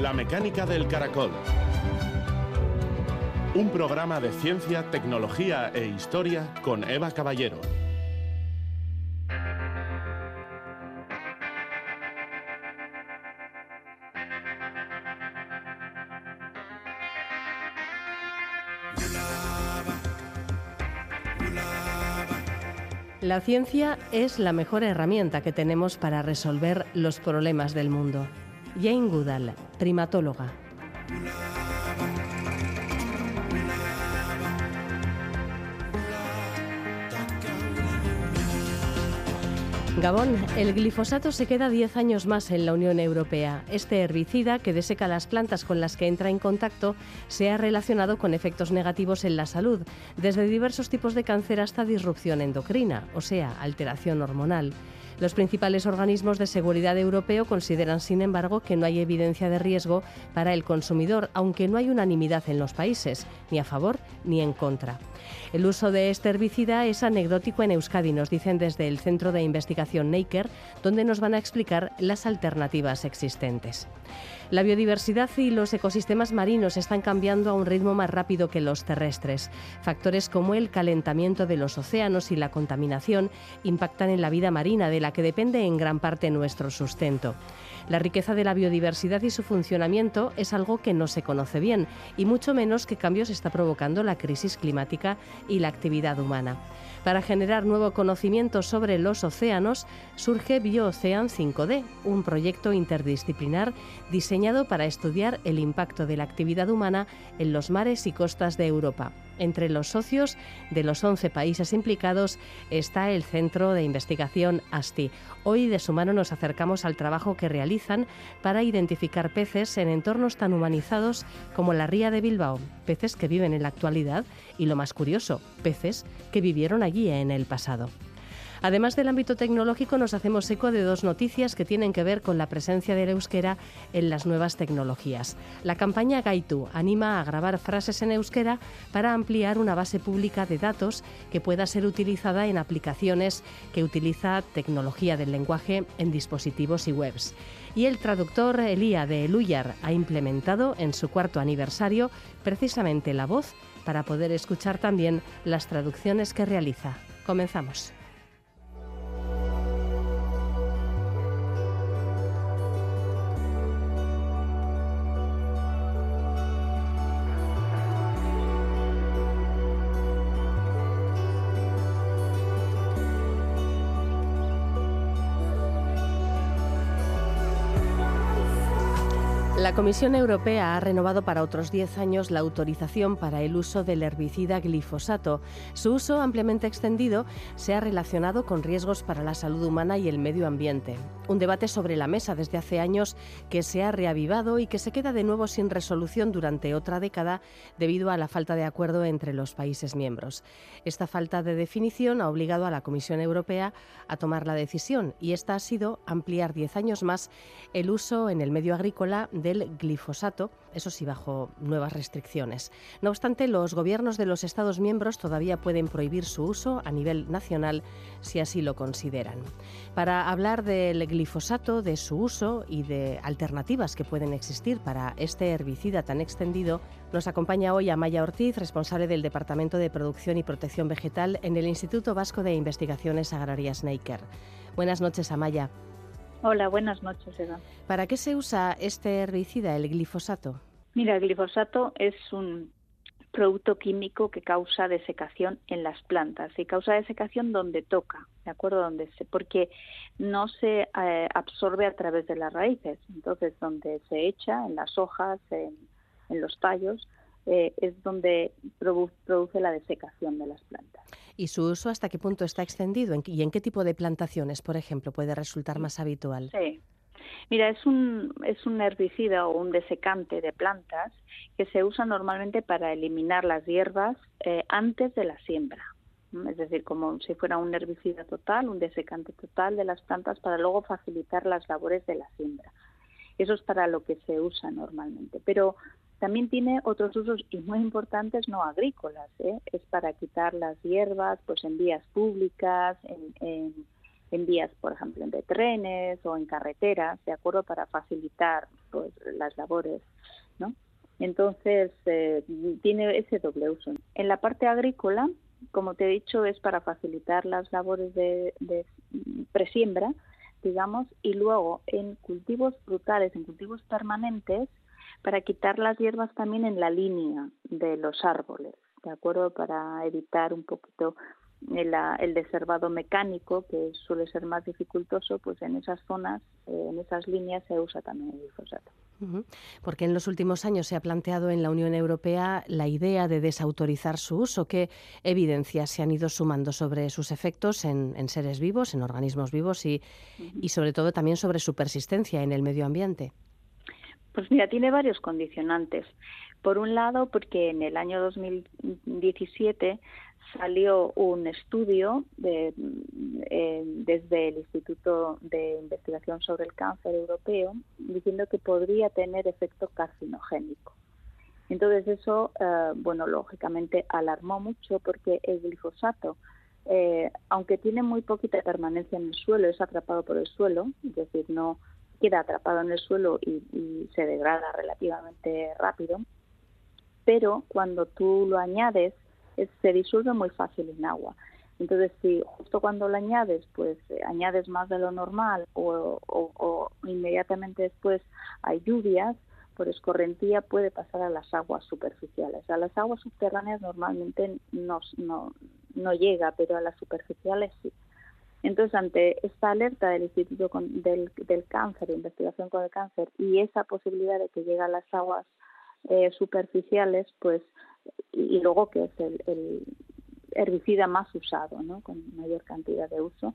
La mecánica del caracol. Un programa de ciencia, tecnología e historia con Eva Caballero. La ciencia es la mejor herramienta que tenemos para resolver los problemas del mundo. Jane Goodall, primatóloga. Gabón, el glifosato se queda 10 años más en la Unión Europea. Este herbicida, que deseca las plantas con las que entra en contacto, se ha relacionado con efectos negativos en la salud, desde diversos tipos de cáncer hasta disrupción endocrina, o sea, alteración hormonal. Los principales organismos de seguridad europeo consideran, sin embargo, que no hay evidencia de riesgo para el consumidor, aunque no hay unanimidad en los países, ni a favor ni en contra. El uso de este herbicida es anecdótico en Euskadi, nos dicen desde el Centro de Investigación Naker, donde nos van a explicar las alternativas existentes. La biodiversidad y los ecosistemas marinos están cambiando a un ritmo más rápido que los terrestres. Factores como el calentamiento de los océanos y la contaminación impactan en la vida marina, de la que depende en gran parte nuestro sustento. La riqueza de la biodiversidad y su funcionamiento es algo que no se conoce bien y mucho menos qué cambios está provocando la crisis climática y la actividad humana. Para generar nuevo conocimiento sobre los océanos surge BioOcean 5D, un proyecto interdisciplinar diseñado para estudiar el impacto de la actividad humana en los mares y costas de Europa. Entre los socios de los 11 países implicados está el Centro de Investigación ASTI. Hoy de su mano nos acercamos al trabajo que realizan para identificar peces en entornos tan humanizados como la ría de Bilbao, peces que viven en la actualidad y lo más curioso, peces que vivieron allí en el pasado. Además del ámbito tecnológico, nos hacemos eco de dos noticias que tienen que ver con la presencia del euskera en las nuevas tecnologías. La campaña Gaitu anima a grabar frases en euskera para ampliar una base pública de datos que pueda ser utilizada en aplicaciones que utiliza tecnología del lenguaje en dispositivos y webs. Y el traductor Elía de Eluyar ha implementado en su cuarto aniversario precisamente la voz para poder escuchar también las traducciones que realiza. Comenzamos. Comisión Europea ha renovado para otros 10 años la autorización para el uso del herbicida glifosato. Su uso ampliamente extendido se ha relacionado con riesgos para la salud humana y el medio ambiente. Un debate sobre la mesa desde hace años que se ha reavivado y que se queda de nuevo sin resolución durante otra década debido a la falta de acuerdo entre los países miembros. Esta falta de definición ha obligado a la Comisión Europea a tomar la decisión y esta ha sido ampliar 10 años más el uso en el medio agrícola de glifosato, eso sí, bajo nuevas restricciones. No obstante, los gobiernos de los Estados miembros todavía pueden prohibir su uso a nivel nacional si así lo consideran. Para hablar del glifosato, de su uso y de alternativas que pueden existir para este herbicida tan extendido, nos acompaña hoy Amaya Ortiz, responsable del Departamento de Producción y Protección Vegetal en el Instituto Vasco de Investigaciones Agrarias Neiker. Buenas noches, Amaya. Hola, buenas noches, Eva. ¿Para qué se usa este herbicida, el glifosato? Mira, el glifosato es un producto químico que causa desecación en las plantas y causa desecación donde toca, ¿de acuerdo? Donde se, porque no se eh, absorbe a través de las raíces, entonces donde se echa, en las hojas, en, los tallos, eh, es donde produce la desecación de las plantas y su uso hasta qué punto está extendido y en qué tipo de plantaciones, por ejemplo, puede resultar más habitual. Sí. Mira, es un, es un herbicida o un desecante de plantas que se usa normalmente para eliminar las hierbas eh, antes de la siembra. Es decir, como si fuera un herbicida total, un desecante total de las plantas para luego facilitar las labores de la siembra. Eso es para lo que se usa normalmente. Pero también tiene otros usos y muy importantes no agrícolas. ¿eh? Es para quitar las hierbas pues en vías públicas, en, en vías, por ejemplo, de trenes o en carreteras, ¿de acuerdo? Para facilitar pues, las labores, ¿no? Entonces, eh, tiene ese doble uso. En la parte agrícola, como te he dicho, es para facilitar las labores de, de presiembra, digamos, y luego en cultivos frutales, en cultivos permanentes, para quitar las hierbas también en la línea de los árboles, ¿de acuerdo? Para evitar un poquito el, el deservado mecánico, que suele ser más dificultoso, pues en esas zonas, eh, en esas líneas se usa también el glifosato. Porque en los últimos años se ha planteado en la Unión Europea la idea de desautorizar su uso. ¿Qué evidencias se han ido sumando sobre sus efectos en, seres vivos, en organismos vivos y, y sobre todo también sobre su persistencia en el medio ambiente? Pues mira, tiene varios condicionantes. Por un lado, porque en el año 2017 salió un estudio de, eh, desde el Instituto de Investigación sobre el Cáncer Europeo diciendo que podría tener efecto carcinogénico. Entonces eso, eh, bueno, lógicamente alarmó mucho porque el glifosato, eh, aunque tiene muy poquita permanencia en el suelo, es atrapado por el suelo, es decir, no queda atrapado en el suelo y, y se degrada relativamente rápido, pero cuando tú lo añades se disuelve muy fácil en agua. Entonces, si justo cuando lo añades, pues eh, añades más de lo normal o, inmediatamente después hay lluvias, por escorrentía puede pasar a las aguas superficiales. A las aguas subterráneas normalmente no, no, no llega, pero a las superficiales sí. Entonces, ante esta alerta del Instituto del, Cáncer, de investigación con el cáncer, y esa posibilidad de que llegue a las aguas eh, superficiales, pues y, luego que es el, herbicida más usado, ¿no? con mayor cantidad de uso,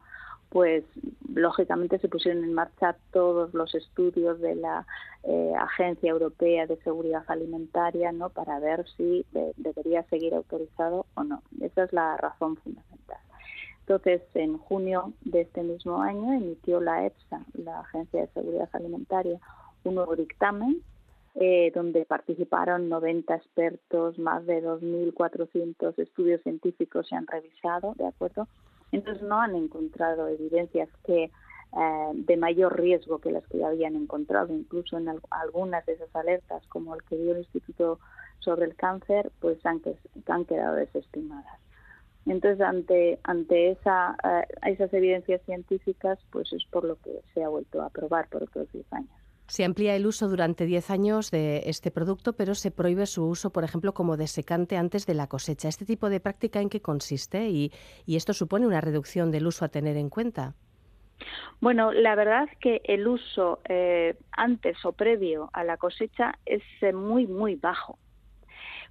pues lógicamente se pusieron en marcha todos los estudios de la eh, Agencia Europea de Seguridad Alimentaria ¿no? para ver si debería seguir autorizado o no. Esa es la razón fundamental. Entonces, en junio de este mismo año emitió la EFSA, la Agencia de Seguridad Alimentaria, un nuevo dictamen eh, donde participaron 90 expertos, más de 2.400 estudios científicos se han revisado, ¿de acuerdo? Entonces no han encontrado evidencias que eh, de mayor riesgo que las que ya habían encontrado, incluso en algunas de esas alertas, como el que dio el Instituto sobre el Cáncer, pues han, han quedado desestimadas. Entonces, ante, ante esa, eh, esas evidencias científicas, pues es por lo que se ha vuelto a aprobar por otros 10 años. Se amplía el uso durante 10 años de este producto, pero se prohíbe su uso, por ejemplo, como desecante antes de la cosecha. ¿Este tipo de práctica en qué consiste y, esto supone una reducción del uso a tener en cuenta? Bueno, la verdad es que el uso eh, antes o previo a la cosecha es eh, muy, muy bajo.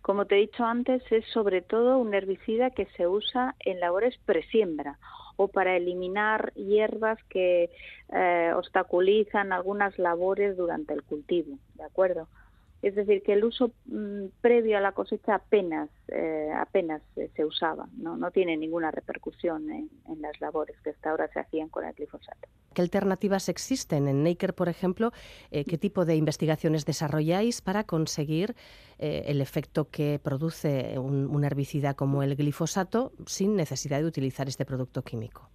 Como te he dicho antes, es sobre todo un herbicida que se usa en labores presiembra o para eliminar hierbas que eh, obstaculizan algunas labores durante el cultivo, ¿de acuerdo? Es decir, que el uso mm, previo a la cosecha apenas, eh, apenas se usaba, ¿no? no tiene ninguna repercusión en, las labores que hasta ahora se hacían con el glifosato. ¿Qué alternativas existen? En Naker, por ejemplo, eh, ¿qué tipo de investigaciones desarrolláis para conseguir el efecto que produce un herbicida como el glifosato sin necesidad de utilizar este producto químico?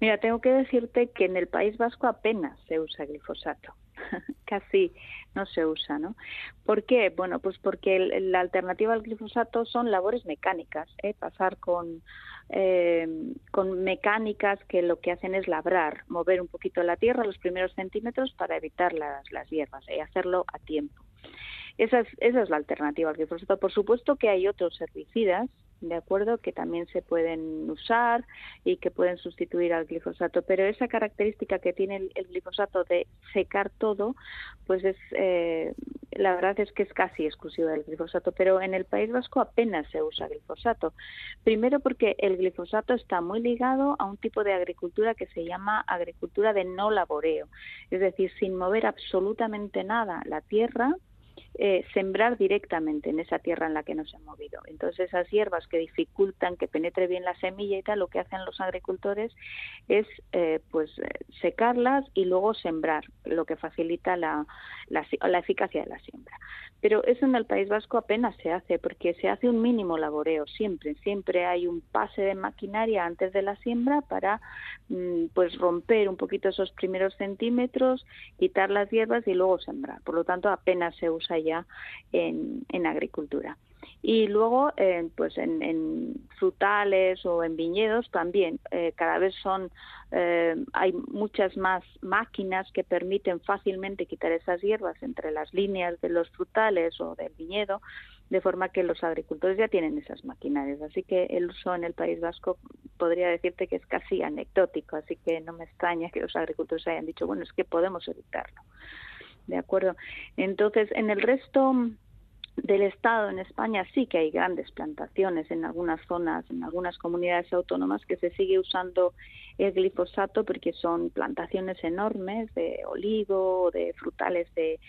Mira, tengo que decirte que en el País Vasco apenas se usa glifosato. casi no se usa, ¿no? ¿Por qué? Bueno, pues porque la alternativa al glifosato son labores mecánicas, ¿eh? pasar con eh, con mecánicas que lo que hacen es labrar, mover un poquito la tierra los primeros centímetros para evitar las, las hierbas y hacerlo a tiempo. Esa es, esa es la alternativa al glifosato. Por supuesto que hay otros herbicidas de acuerdo que también se pueden usar y que pueden sustituir al glifosato. Pero esa característica que tiene el, glifosato de secar todo pues es eh, la verdad es que es casi exclusiva del glifosato. Pero en el País Vasco apenas se usa glifosato. Primero porque el glifosato está muy ligado a un tipo de agricultura que se llama agricultura de no laboreo. Es decir sin mover absolutamente nada. La tierra eh, sembrar directamente en esa tierra en la que nos hemos movido. Entonces esas hierbas que dificultan que penetre bien la semilla y tal, lo que hacen los agricultores es eh, pues eh, secarlas y luego sembrar, lo que facilita la, la, la eficacia de la siembra. Pero eso en el País Vasco apenas se hace porque se hace un mínimo laboreo siempre, siempre hay un pase de maquinaria antes de la siembra para mm, pues romper un poquito esos primeros centímetros, quitar las hierbas y luego sembrar. Por lo tanto, apenas se usa en, en agricultura. Y luego, eh, pues en, frutales o en viñedos también, eh, cada vez son, eh, hay muchas más máquinas que permiten fácilmente quitar esas hierbas entre las líneas de los frutales o del viñedo, de forma que los agricultores ya tienen esas maquinarias. Así que el uso en el País Vasco podría decirte que es casi anecdótico, así que no me extraña que los agricultores hayan dicho, bueno, es que podemos evitarlo. ¿De acuerdo? Entonces, en el resto del Estado en España sí que hay grandes plantaciones en algunas zonas, en algunas comunidades autónomas que se sigue usando el glifosato porque son plantaciones enormes de olivo, de frutales de,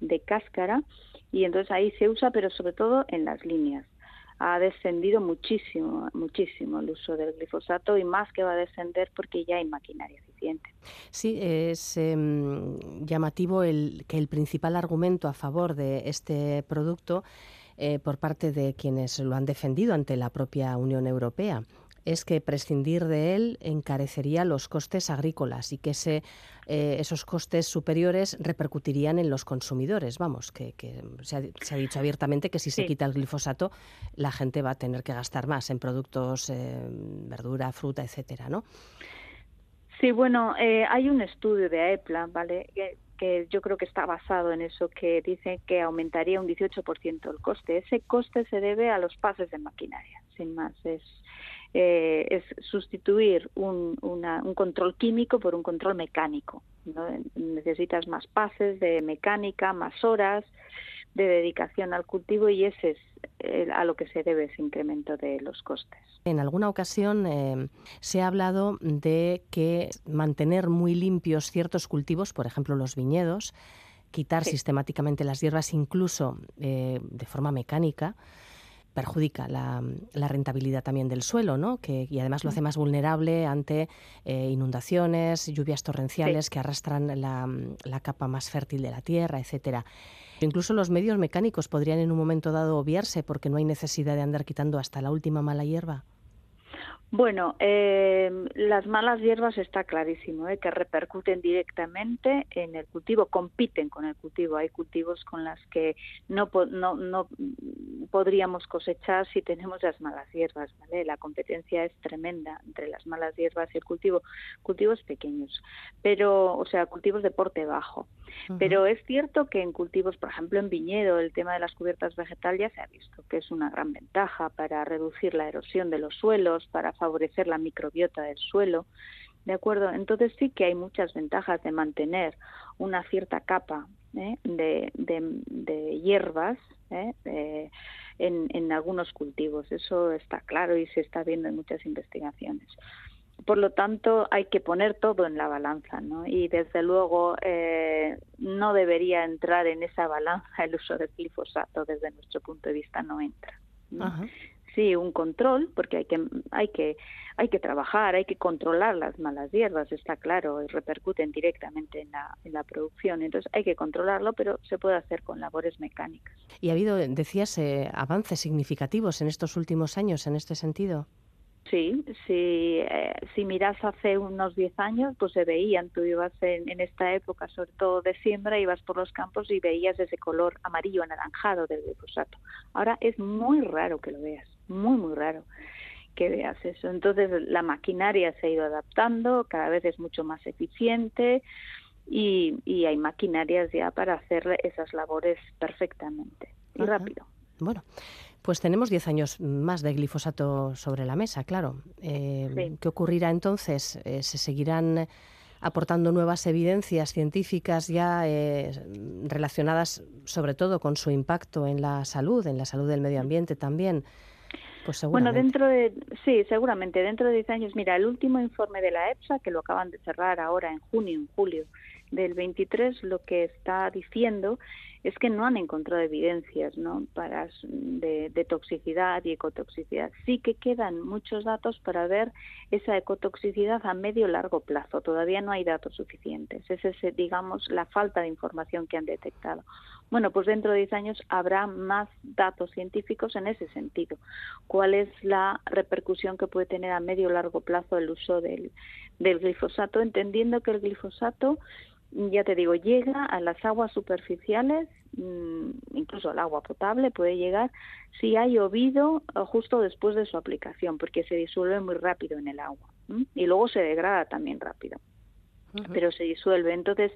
de cáscara y entonces ahí se usa pero sobre todo en las líneas ha descendido muchísimo, muchísimo el uso del glifosato y más que va a descender porque ya hay maquinaria Sí, es em, llamativo el, que el principal argumento a favor de este producto eh, por parte de quienes lo han defendido ante la propia Unión Europea es que prescindir de él encarecería los costes agrícolas y que ese, eh, esos costes superiores repercutirían en los consumidores. Vamos, que, se, ha, dicho abiertamente que si se quita el glifosato, la gente va a tener que gastar más en productos, eh, verdura, fruta, etcétera, ¿no? Sí, bueno, eh, hay un estudio de AEPLA, ¿vale? que yo creo que está basado en eso, que dice que aumentaría un 18% el coste. Ese coste se debe a los pases de maquinaria, sin más. Es, eh, es sustituir un, un, control químico por un control mecánico. Necesitas más pases de mecánica, más horas de dedicación al cultivo y ese es eh, a lo que se debe ese incremento de los costes. En alguna ocasión eh, se ha hablado de que mantener muy limpios ciertos cultivos, por ejemplo los viñedos, quitar sistemáticamente las hierbas incluso de forma mecánica, perjudica la, rentabilidad también del suelo, ¿no? Que, y además lo hace más vulnerable ante eh, inundaciones, lluvias torrenciales que arrastran la, la, capa más fértil de la tierra, etcétera. Incluso los medios mecánicos podrían en un momento dado obviarse porque no hay necesidad de andar quitando hasta la última mala hierba. Bueno, eh, las malas hierbas está clarísimo, ¿eh? que repercuten directamente en el cultivo, compiten con el cultivo. Hay cultivos con las que no, no, no podríamos cosechar si tenemos las malas hierbas, ¿vale? La competencia es tremenda entre las malas hierbas y el cultivo. Cultivos pequeños, pero, o sea, cultivos de porte bajo. Pero es cierto que en cultivos, por ejemplo, en viñedo, el tema de las cubiertas vegetales ya se ha visto que es una gran ventaja para reducir la erosión de los suelos, para favorecer la microbiota del suelo. ¿De acuerdo? Entonces sí que hay muchas ventajas de mantener una cierta capa ¿eh? de, hierbas ¿eh? en, en algunos cultivos. Eso está claro y se está viendo en muchas investigaciones por lo tanto hay que poner todo en la balanza ¿no? y desde luego eh, no debería entrar en esa balanza el uso del glifosato desde nuestro punto de vista no entra sí un control porque hay que hay que hay que trabajar hay que controlar las malas hierbas está claro y repercuten directamente en la, en la producción. Entonces hay que controlarlo pero se puede hacer con labores mecánicas. Y ha habido decías eh, avances significativos en estos últimos años en este sentido Sí, si, eh, si miras hace unos 10 años, pues se veían, tú ibas en, en, esta época, sobre todo de siembra, ibas por los campos y veías ese color amarillo anaranjado del glifosato. Ahora es muy raro que lo veas, muy, muy raro que veas eso. Entonces la maquinaria se ha ido adaptando, cada vez es mucho más eficiente y, y hay maquinarias ya para hacer esas labores perfecamente y rápido. Bueno, pues tenemos 10 años más de glifosato sobre la mesa, claro. Eh, ¿Qué ocurrirá entonces? Eh, ¿Se seguirán aportando nuevas evidencias científicas ya eh, relacionadas sobre todo con su impacto en la salud, en la salud del medio ambiente también? Pues bueno, dentro de, sí, seguramente, dentro de 10 años, mira, el último informe de la EPSA, que lo acaban de cerrar ahora en junio, en julio del 23, lo que está diciendo es que no han encontrado evidencias ¿no? para, de, de, toxicidad y ecotoxicidad. Sí que quedan muchos datos para ver esa ecotoxicidad a medio y largo plazo. Todavía no hay datos suficientes. Esa es, digamos, la falta de información que han detectado. Bueno, pues dentro de 10 años habrá más datos científicos en ese sentido. ¿Cuál es la repercusión que puede tener a medio y largo plazo el uso del, del glifosato? Entendiendo que el glifosato ya te digo, llega a las aguas superficiales, mm, incluso al agua potable puede llegar si ha llovido eh, justo después de su aplicación, porque se disuelve muy rápido en el agua y luego se degrada también rápido pero se disuelve. Entonces,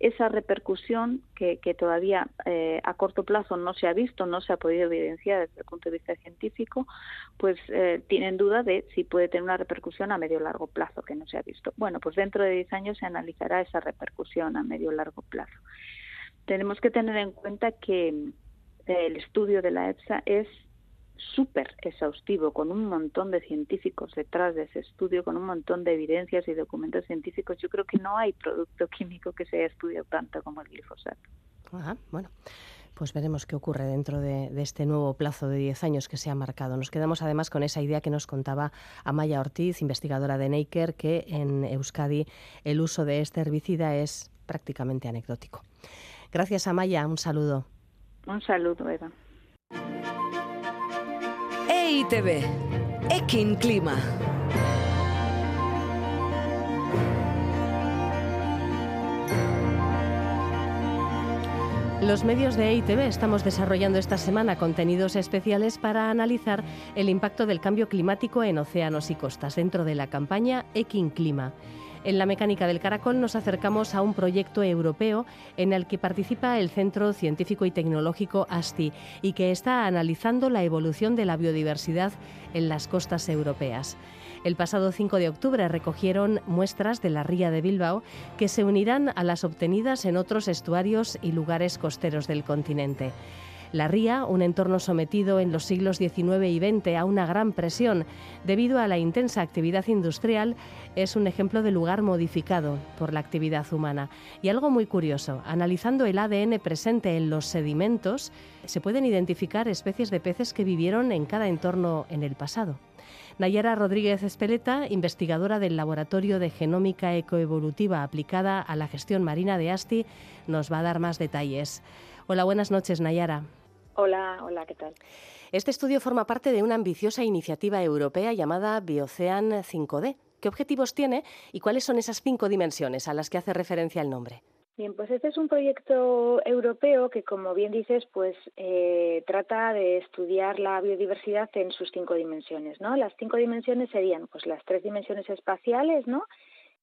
esa repercusión que, que todavía eh, a corto plazo no se ha visto, no se ha podido evidenciar desde el punto de vista científico, pues eh, tienen duda de si puede tener una repercusión a medio o largo plazo que no se ha visto. Bueno, pues dentro de 10 años se analizará esa repercusión a medio o largo plazo. Tenemos que tener en cuenta que eh, el estudio de la EFSA es súper exhaustivo, con un montón de científicos detrás de ese estudio, con un montón de evidencias y documentos científicos. Yo creo que no hay producto químico que se haya estudiado tanto como el glifosato. bueno. Pues veremos qué ocurre dentro de, este nuevo plazo de 10 años que se ha marcado. Nos quedamos además con esa idea que nos contaba Amaya Ortiz, investigadora de Neiker, que en Euskadi el uso de este herbicida es prácticamente anecdótico. Gracias, Amaya. Un saludo. Un saludo, Eva. EITB, Ekin Clima. Los medios de EITB estamos desarrollando esta semana contenidos especiales para analizar el impacto del cambio climático en océanos y costas dentro de la campaña Ekin Clima. En la mecánica del caracol nos acercamos a un proyecto europeo en el que participa el Centro Científico y Tecnológico ASTI y que está analizando la evolución de la biodiversidad en las costas europeas. El pasado 5 de octubre recogieron muestras de la ría de Bilbao que se unirán a las obtenidas en otros estuarios y lugares costeros del continente. La ría, un entorno sometido en los siglos XIX y XX a una gran presión debido a la intensa actividad industrial, es un ejemplo de lugar modificado por la actividad humana. Y algo muy curioso, analizando el ADN presente en los sedimentos, se pueden identificar especies de peces que vivieron en cada entorno en el pasado. Nayara Rodríguez Espeleta, investigadora del Laboratorio de Genómica Ecoevolutiva aplicada a la gestión marina de ASTI, nos va a dar más detalles. Hola, buenas noches, Nayara. Hola, hola, ¿qué tal? Este estudio forma parte de una ambiciosa iniciativa europea llamada Biocean 5D. ¿Qué objetivos tiene y cuáles son esas cinco dimensiones a las que hace referencia el nombre? Bien, pues este es un proyecto europeo que, como bien dices, pues eh, trata de estudiar la biodiversidad en sus cinco dimensiones, ¿no? Las cinco dimensiones serían, pues, las tres dimensiones espaciales, ¿no?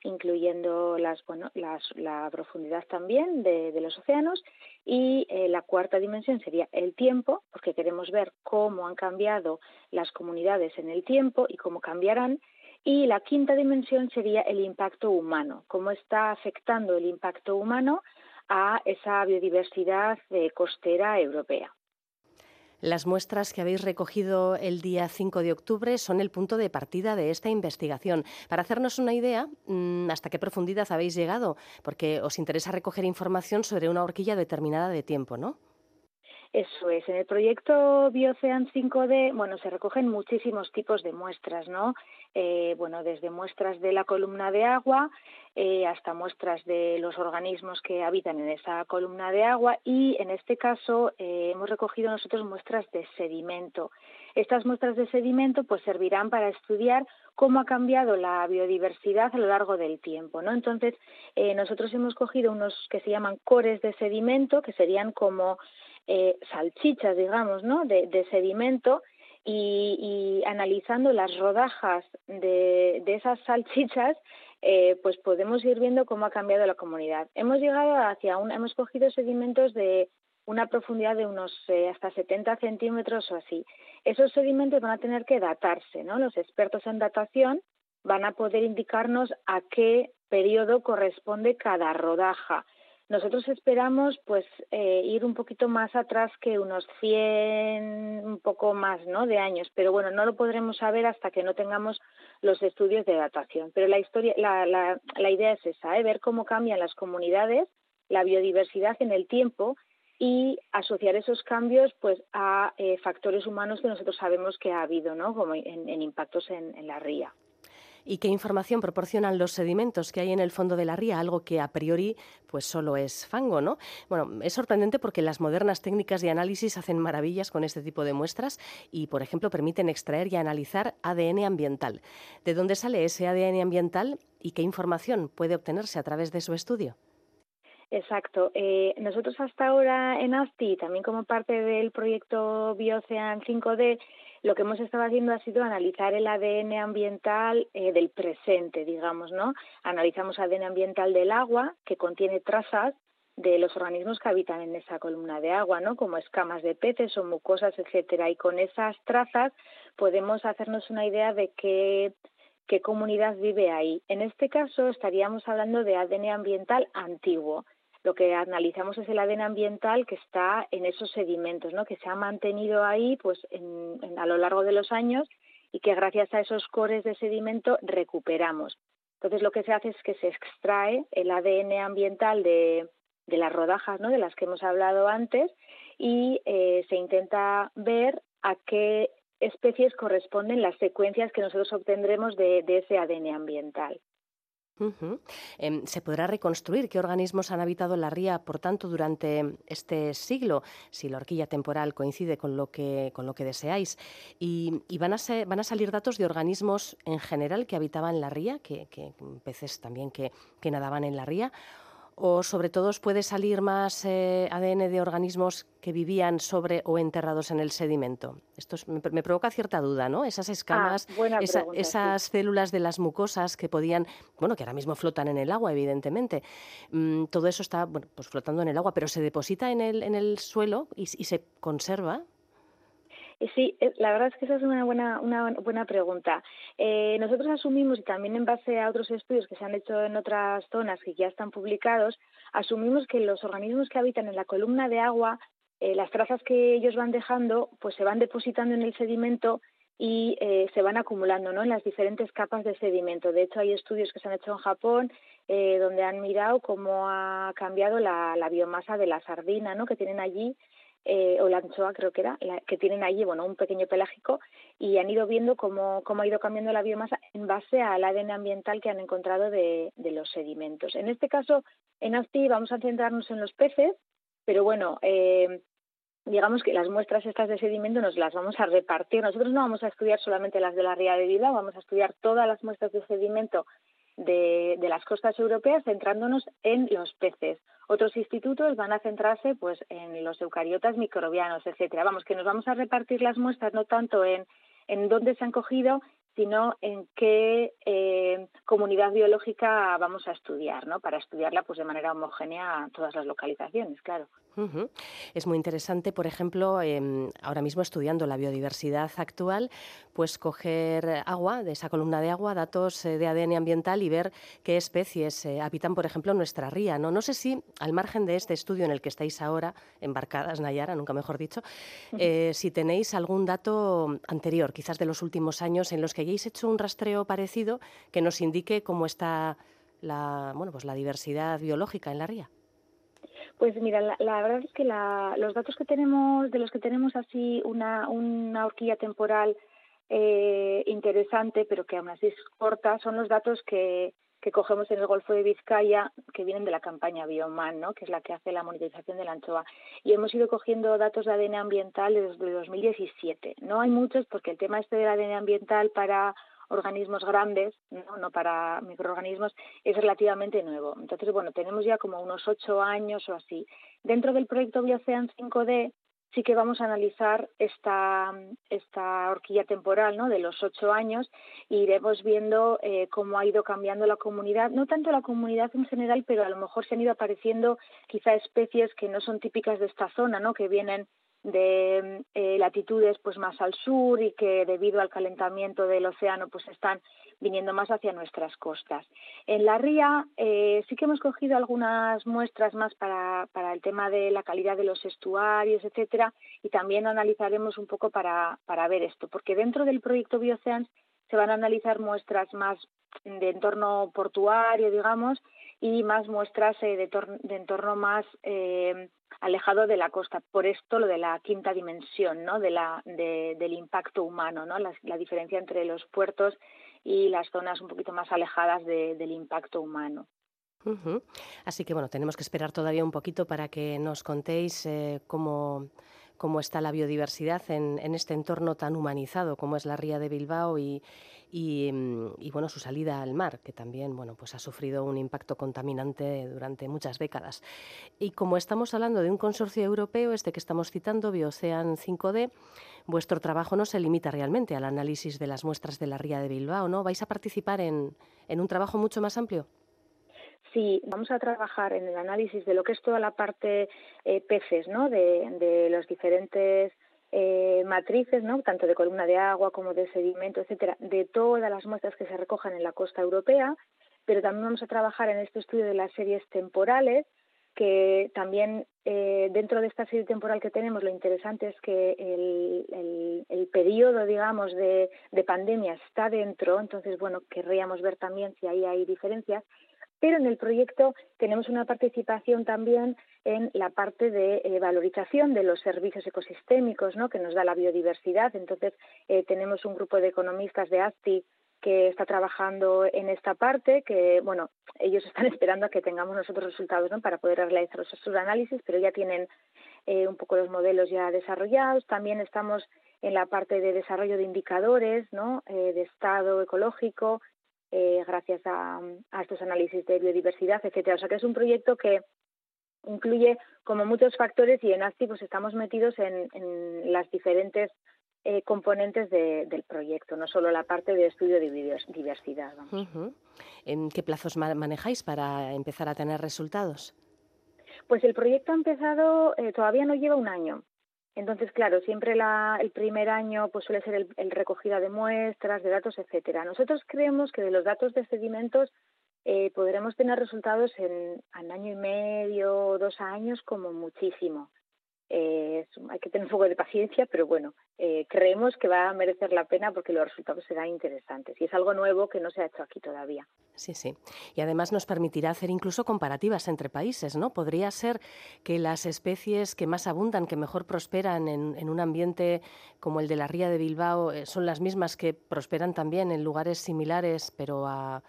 Incluyendo las, bueno, las, la profundidad también de, los océanos. Y eh, la cuarta dimensión sería el tiempo, porque queremos ver cómo han cambiado las comunidades en el tiempo y cómo cambiarán. Y la quinta dimensión sería el impacto humano, cómo está afectando el impacto humano a esa biodiversidad eh, costera europea. Las muestras que habéis recogido el día 5 de octubre son el punto de partida de esta investigación. Para hacernos una idea, mm, ¿hasta qué profundidad habéis llegado? Porque os interesa recoger información sobre una horquilla determinada de tiempo, ¿no? Eso es. En el proyecto Biocean 5D, bueno, se recogen muchísimos tipos de muestras, ¿no? Eh, bueno, desde muestras de la columna de agua eh, hasta muestras de los organismos que habitan en esa columna de agua y en este caso eh, hemos recogido nosotros muestras de sedimento. Estas muestras de sedimento pues servirán para estudiar cómo ha cambiado la biodiversidad a lo largo del tiempo, ¿no? Entonces nosotros hemos cogido unos que se llaman cores de sedimento, que serían como eh, salchichas, digamos, ¿no? de, sedimento y, analizando las rodajas de, esas salchichas, eh, pues podemos ir viendo cómo ha cambiado la comunidad. Hemos llegado hacia un, hemos cogido sedimentos de una profundidad de unos eh, hasta 70 centímetros o así. Esos sedimentos van a tener que datarse, ¿no? Los expertos en datación van a poder indicarnos a qué periodo corresponde cada rodaja. Nosotros esperamos pues eh, ir un poquito más atrás que unos 100, un poco más ¿no? de años, pero bueno, no lo podremos saber hasta que no tengamos los estudios de datación. Pero la, historia, la, la, idea es esa, ¿eh? ver cómo cambian las comunidades, la biodiversidad en el tiempo y asociar esos cambios pues a eh, factores humanos que nosotros sabemos que ha habido, ¿no? como en, impactos en, la ría. ¿Y qué información proporcionan los sedimentos que hay en el fondo de la ría? Algo que a priori pues solo es fango, ¿no? Bueno, es sorprendente porque las modernas técnicas de análisis hacen maravillas con este tipo de muestras y, por ejemplo, permiten extraer y analizar ADN ambiental. ¿De dónde sale ese ADN ambiental y qué información puede obtenerse a través de su estudio? Exacto. Eh, nosotros hasta ahora en ASTI, también como parte del proyecto Biocean 5D, lo que hemos estado haciendo ha sido analizar el ADN ambiental eh, del presente, digamos, ¿no? Analizamos ADN ambiental del agua, que contiene trazas de los organismos que habitan en esa columna de agua, ¿no? Como escamas de peces o mucosas, etcétera. Y con esas trazas podemos hacernos una idea de qué, qué comunidad vive ahí. En este caso estaríamos hablando de ADN ambiental antiguo lo que analizamos es el ADN ambiental que está en esos sedimentos, ¿no? que se ha mantenido ahí pues a lo largo de los años y que gracias a esos cores de sedimento recuperamos. Entonces lo que se hace es que se extrae el ADN ambiental de, las rodajas, ¿no? de las que hemos hablado antes, y eh, se intenta ver a qué especies corresponden las secuencias que nosotros obtendremos de ese ADN ambiental. Em, ¿Se podrá reconstruir qué organismos han habitado la ría, por tanto, durante este siglo, si la horquilla temporal coincide con lo que, con lo que deseáis? ¿Y, van, a van a salir datos de organismos en general que habitaban la ría, que, peces también que, que nadaban en la ría? O sobre todo puede salir más eh, ADN de organismos que vivían sobre o enterrados en el sedimento? Esto me, provoca cierta duda, ¿no? Esas escamas, ah, esas células de las mucosas que podían, bueno, que ahora mismo flotan en el agua, evidentemente. Mm, todo eso está, bueno, pues flotando en el agua, pero se deposita en el, en el suelo y, y se conserva. Sí, eh, la verdad es que esa es una buena, una buena pregunta. Eh, nosotros asumimos, y también en base a otros estudios que se han hecho en otras zonas que ya están publicados, asumimos que los organismos que habitan en la columna de agua, eh, las trazas que ellos van dejando, pues se van depositando en el sedimento y se van acumulando ¿no? en las diferentes capas de sedimento. De hecho, hay estudios que se han hecho en Japón donde han mirado cómo ha cambiado la, la biomasa de la sardina ¿no? que tienen allí eh, o la anchoa creo que era, que tienen allí, bueno, un pequeño pelágico y han ido viendo cómo, cómo ha ido cambiando la biomasa en base al ADN ambiental que han encontrado de, de los sedimentos. En este caso, en ASTI vamos a centrarnos en los peces, pero bueno, eh, digamos que las muestras estas de sedimento nos las vamos a repartir. Nosotros no vamos a estudiar solamente las de la ría de vida, vamos a estudiar todas las muestras de sedimento de, las costas europeas centrándonos en los peces. Otros institutos van a centrarse pues en los eucariotas microbianos, etcétera. Vamos, que nos vamos a repartir las muestras no tanto en, en dónde se han cogido, sino en qué eh, comunidad biológica vamos a estudiar, ¿no? Para estudiarla pues de manera homogénea a todas las localizaciones, claro. Es muy interesante, por ejemplo, em, ahora mismo estudiando la biodiversidad actual, pues coger agua, de esa columna de agua, datos eh, de ADN ambiental y ver qué especies eh, habitan, por ejemplo, nuestra ría. ¿no? no sé si, al margen de este estudio en el que estáis ahora, embarcadas, Nayara, nunca mejor dicho, si tenéis algún dato anterior, quizás de los últimos años, en los que hayáis hecho un rastreo parecido que nos indique cómo está la, bueno, pues la diversidad biológica en la ría. Pues mira, la, verdad es que los datos que tenemos, de los que tenemos así una, una horquilla temporal eh, interesante, pero que aún así es corta, son los datos que, que cogemos en el Golfo de Vizcaya, que vienen de la campaña Bioman, ¿no? que es la que hace la monitorización de la anchoa. Y hemos ido cogiendo datos de ADN ambiental desde 2017. No hay muchos porque el tema este del ADN ambiental para organismos grandes, ¿no? no para microorganismos, es relativamente nuevo. Entonces, bueno, tenemos ya como unos ocho años o así. Dentro del proyecto Biocean 5D sí que vamos a analizar esta, esta horquilla temporal ¿no? de los ocho años e iremos viendo eh, cómo ha ido cambiando la comunidad, no tanto la comunidad en general, pero a lo mejor se han ido apareciendo quizá especies que no son típicas de esta zona, ¿no? que vienen de eh, latitudes pues más al sur y que debido al calentamiento del océano pues están viniendo más hacia nuestras costas. En la ría eh, sí que hemos cogido algunas muestras más para, para el tema de la calidad de los estuarios, etcétera, y también analizaremos un poco para, para ver esto, porque dentro del proyecto Bioceans se van a analizar muestras más de entorno portuario, digamos, y más muestras eh, de, entorno más alejado de la costa. Por esto lo de la quinta dimensión, ¿no? De la, del impacto humano, ¿no? La, diferencia entre los puertos y las zonas un poquito más alejadas del impacto humano. Así que bueno, tenemos que esperar todavía un poquito para que nos contéis eh, cómo, cómo, está la biodiversidad en, en, este entorno tan humanizado como es la ría de Bilbao y, Mm, y, bueno, su salida al mar, que también bueno, pues ha sufrido un impacto contaminante durante muchas décadas. Y como estamos hablando de un consorcio europeo, este que estamos citando, Biocean 5D, vuestro trabajo no se limita realmente al análisis de las muestras de la ría de Bilbao, ¿no? ¿Vais a participar en, un trabajo mucho más amplio? Sí, vamos a trabajar en el análisis de lo que es toda la parte eh, peces, ¿no? De, de los diferentes eh, matrices, ¿no? tanto de columna de agua como de sedimento, etcétera, de todas las muestras que se recojan en la costa europea, pero también vamos a trabajar en este estudio de las series temporales, que también eh, dentro de esta serie temporal que tenemos, lo interesante es que el, el, periodo, digamos, de, de pandemia está dentro, entonces, bueno, querríamos ver también si ahí hay diferencias pero en el proyecto tenemos una participación también en la parte de eh, valorización de los servicios ecosistémicos ¿no? que nos da la biodiversidad. Entonces, eh, tenemos un grupo de economistas de ASTI que está trabajando en esta parte, que, bueno, ellos están esperando a que tengamos nosotros resultados ¿no? para poder realizar sus análisis, pero ya tienen eh, un poco los modelos ya desarrollados. También estamos en la parte de desarrollo de indicadores, ¿no? de estado ecológico, eh, gracias a, estos análisis de biodiversidad, etcétera. O sea que es un proyecto que incluye como muchos factores y en ASTI pues estamos metidos en, las diferentes eh, componentes del proyecto, no solo la parte de estudio de diversidad. ¿En qué plazos manejáis para empezar a tener resultados? Pues el proyecto ha empezado, eh, todavía no lleva un año. Entonces, claro, siempre el primer año pues suele ser el, recogida de muestras, de datos, etcétera. Nosotros creemos que de los datos de sedimentos eh, podremos tener resultados en, en año y medio, dos años como muchísimo. Eh, hay que tener un poco de paciencia, pero bueno, eh, creemos que va a merecer la pena porque los resultados serán interesantes y es algo nuevo que no se ha hecho aquí todavía. Sí, sí. Y además nos permitirá hacer incluso comparativas entre países, ¿no? Podría ser que las especies que más abundan, que mejor prosperan en, en un ambiente como el de la ría de Bilbao, eh, son las mismas que prosperan también en lugares similares, pero a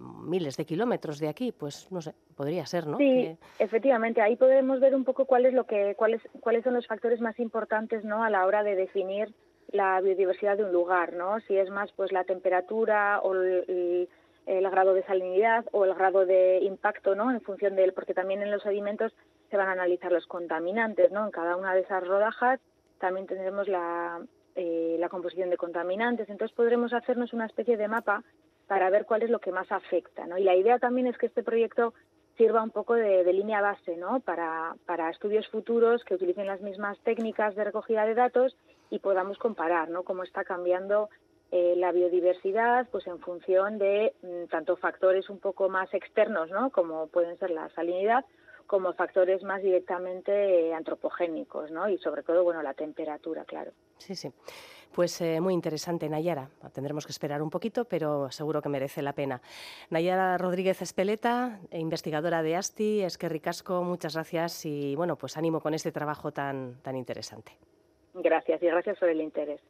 miles de kilómetros de aquí, pues no sé, podría ser, ¿no? Sí, efectivamente, ahí podemos ver un poco cuál es lo que, cuáles, cuáles son los factores más importantes, ¿no? A la hora de definir la biodiversidad de un lugar, ¿no? Si es más, pues la temperatura o el, grado de salinidad o el grado de impacto, ¿no? En función de él, porque también en los sedimentos se van a analizar los contaminantes, ¿no? En cada una de esas rodajas también tendremos la, eh, la composición de contaminantes, entonces podremos hacernos una especie de mapa para ver cuál es lo que más afecta. ¿no? Y la idea también es que este proyecto sirva un poco de, línea base ¿no? para, para, estudios futuros que utilicen las mismas técnicas de recogida de datos y podamos comparar ¿no? cómo está cambiando eh, la biodiversidad pues en función de mm, tanto factores un poco más externos ¿no? como pueden ser la salinidad como factores más directamente eh, antropogénicos ¿no? y sobre todo bueno la temperatura claro sí sí pues eh, muy interesante, Nayara. Tendremos que esperar un poquito, pero seguro que merece la pena. Nayara Rodríguez Espeleta, investigadora de ASTI, es que ricasco, muchas gracias y bueno, pues ánimo con este trabajo tan, tan interesante. Gracias y gracias por el interés.